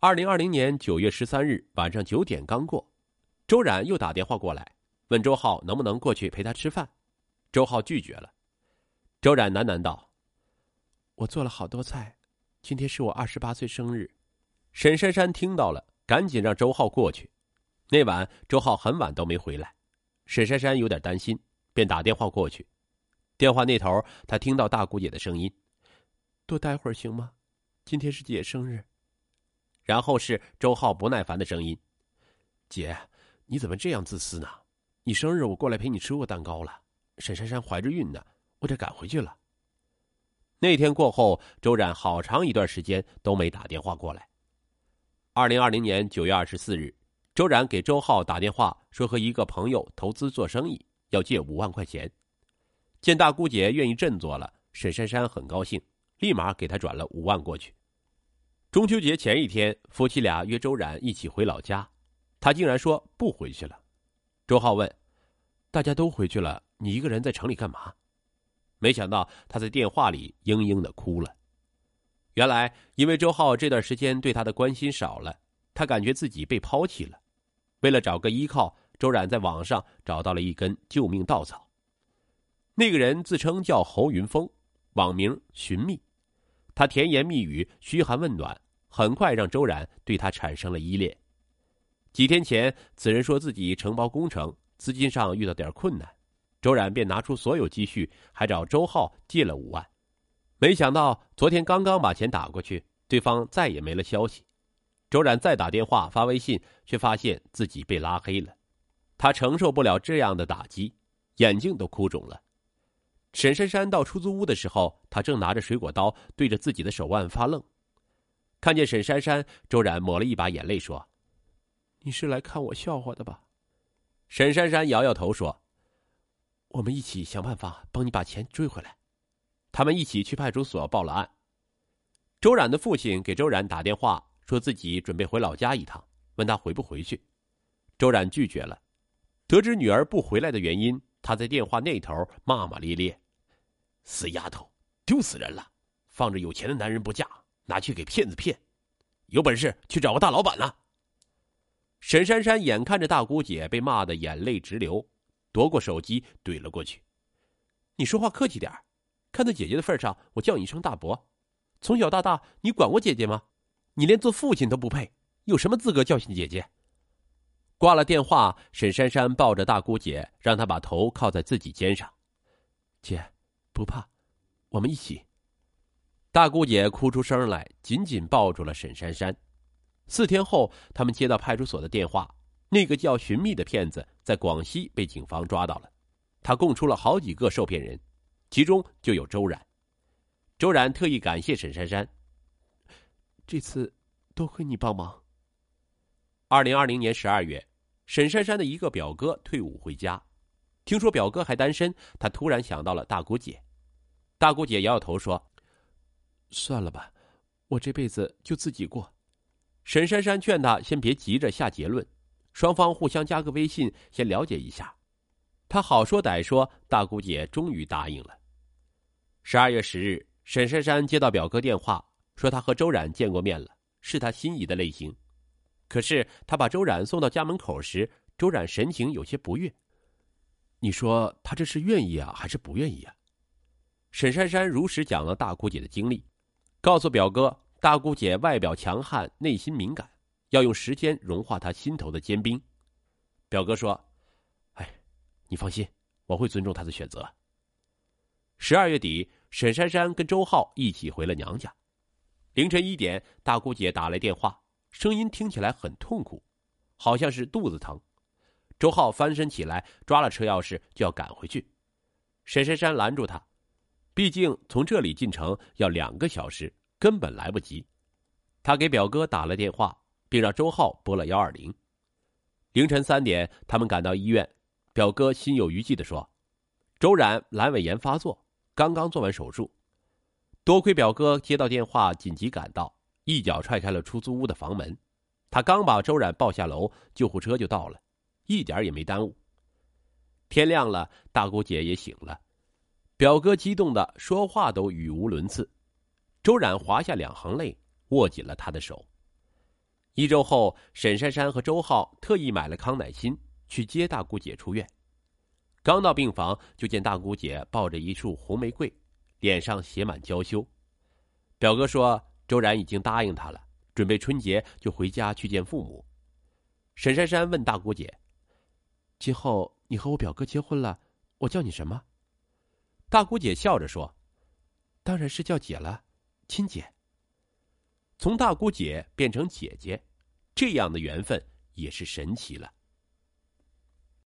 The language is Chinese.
二零二零年九月十三日晚上九点刚过，周冉又打电话过来，问周浩能不能过去陪他吃饭。周浩拒绝了。周冉喃喃道：“我做了好多菜，今天是我二十八岁生日。”沈珊珊听到了，赶紧让周浩过去。那晚周浩很晚都没回来，沈珊珊有点担心，便打电话过去。电话那头，她听到大姑姐的声音：“多待会儿行吗？今天是姐生日。”然后是周浩不耐烦的声音：“姐，你怎么这样自私呢？你生日我过来陪你吃过蛋糕了。沈珊珊怀着孕呢，我得赶回去了。”那天过后，周冉好长一段时间都没打电话过来。二零二零年九月二十四日，周冉给周浩打电话说和一个朋友投资做生意，要借五万块钱。见大姑姐愿意振作了，沈珊珊很高兴，立马给他转了五万过去。中秋节前一天，夫妻俩约周冉一起回老家，他竟然说不回去了。周浩问：“大家都回去了，你一个人在城里干嘛？”没想到他在电话里嘤嘤的哭了。原来，因为周浩这段时间对他的关心少了，他感觉自己被抛弃了。为了找个依靠，周冉在网上找到了一根救命稻草。那个人自称叫侯云峰，网名寻觅。他甜言蜜语、嘘寒问暖，很快让周冉对他产生了依恋。几天前，此人说自己承包工程，资金上遇到点困难，周冉便拿出所有积蓄，还找周浩借了五万。没想到昨天刚刚把钱打过去，对方再也没了消息。周冉再打电话、发微信，却发现自己被拉黑了。他承受不了这样的打击，眼睛都哭肿了。沈珊珊到出租屋的时候，他正拿着水果刀对着自己的手腕发愣。看见沈珊珊，周冉抹了一把眼泪说：“你是来看我笑话的吧？”沈珊珊摇摇头说：“我们一起想办法帮你把钱追回来。”他们一起去派出所报了案。周冉的父亲给周冉打电话，说自己准备回老家一趟，问他回不回去。周冉拒绝了。得知女儿不回来的原因。他在电话那头骂骂咧咧：“死丫头，丢死人了！放着有钱的男人不嫁，拿去给骗子骗，有本事去找个大老板呢！”沈珊珊眼看着大姑姐被骂的眼泪直流，夺过手机怼了过去：“你说话客气点看在姐姐的份上，我叫你一声大伯。从小到大，你管过姐姐吗？你连做父亲都不配，有什么资格教训姐姐？”挂了电话，沈珊珊抱着大姑姐，让她把头靠在自己肩上。姐，不怕，我们一起。大姑姐哭出声来，紧紧抱住了沈珊珊。四天后，他们接到派出所的电话，那个叫寻觅的骗子在广西被警方抓到了，他供出了好几个受骗人，其中就有周冉。周冉特意感谢沈珊珊，这次多亏你帮忙。二零二零年十二月。沈珊珊的一个表哥退伍回家，听说表哥还单身，他突然想到了大姑姐。大姑姐摇摇头说：“算了吧，我这辈子就自己过。”沈珊珊劝他先别急着下结论，双方互相加个微信，先了解一下。他好说歹说，大姑姐终于答应了。十二月十日，沈珊珊接到表哥电话，说他和周冉见过面了，是他心仪的类型。可是他把周冉送到家门口时，周冉神情有些不悦。你说他这是愿意啊，还是不愿意啊？沈珊珊如实讲了大姑姐的经历，告诉表哥，大姑姐外表强悍，内心敏感，要用时间融化她心头的坚冰。表哥说：“哎，你放心，我会尊重她的选择。”十二月底，沈珊珊跟周浩一起回了娘家。凌晨一点，大姑姐打来电话。声音听起来很痛苦，好像是肚子疼。周浩翻身起来，抓了车钥匙就要赶回去。沈珊珊拦住他，毕竟从这里进城要两个小时，根本来不及。他给表哥打了电话，并让周浩拨了幺二零。凌晨三点，他们赶到医院，表哥心有余悸的说：“周冉阑尾炎发作，刚刚做完手术。”多亏表哥接到电话，紧急赶到。一脚踹开了出租屋的房门，他刚把周冉抱下楼，救护车就到了，一点也没耽误。天亮了，大姑姐也醒了，表哥激动的说话都语无伦次。周冉滑下两行泪，握紧了他的手。一周后，沈珊珊和周浩特意买了康乃馨去接大姑姐出院。刚到病房，就见大姑姐抱着一束红玫瑰，脸上写满娇羞。表哥说，周然已经答应他了，准备春节就回家去见父母。沈珊珊问大姑姐：“今后你和我表哥结婚了，我叫你什么？”大姑姐笑着说：“当然是叫姐了，亲姐。”从大姑姐变成姐姐，这样的缘分也是神奇了。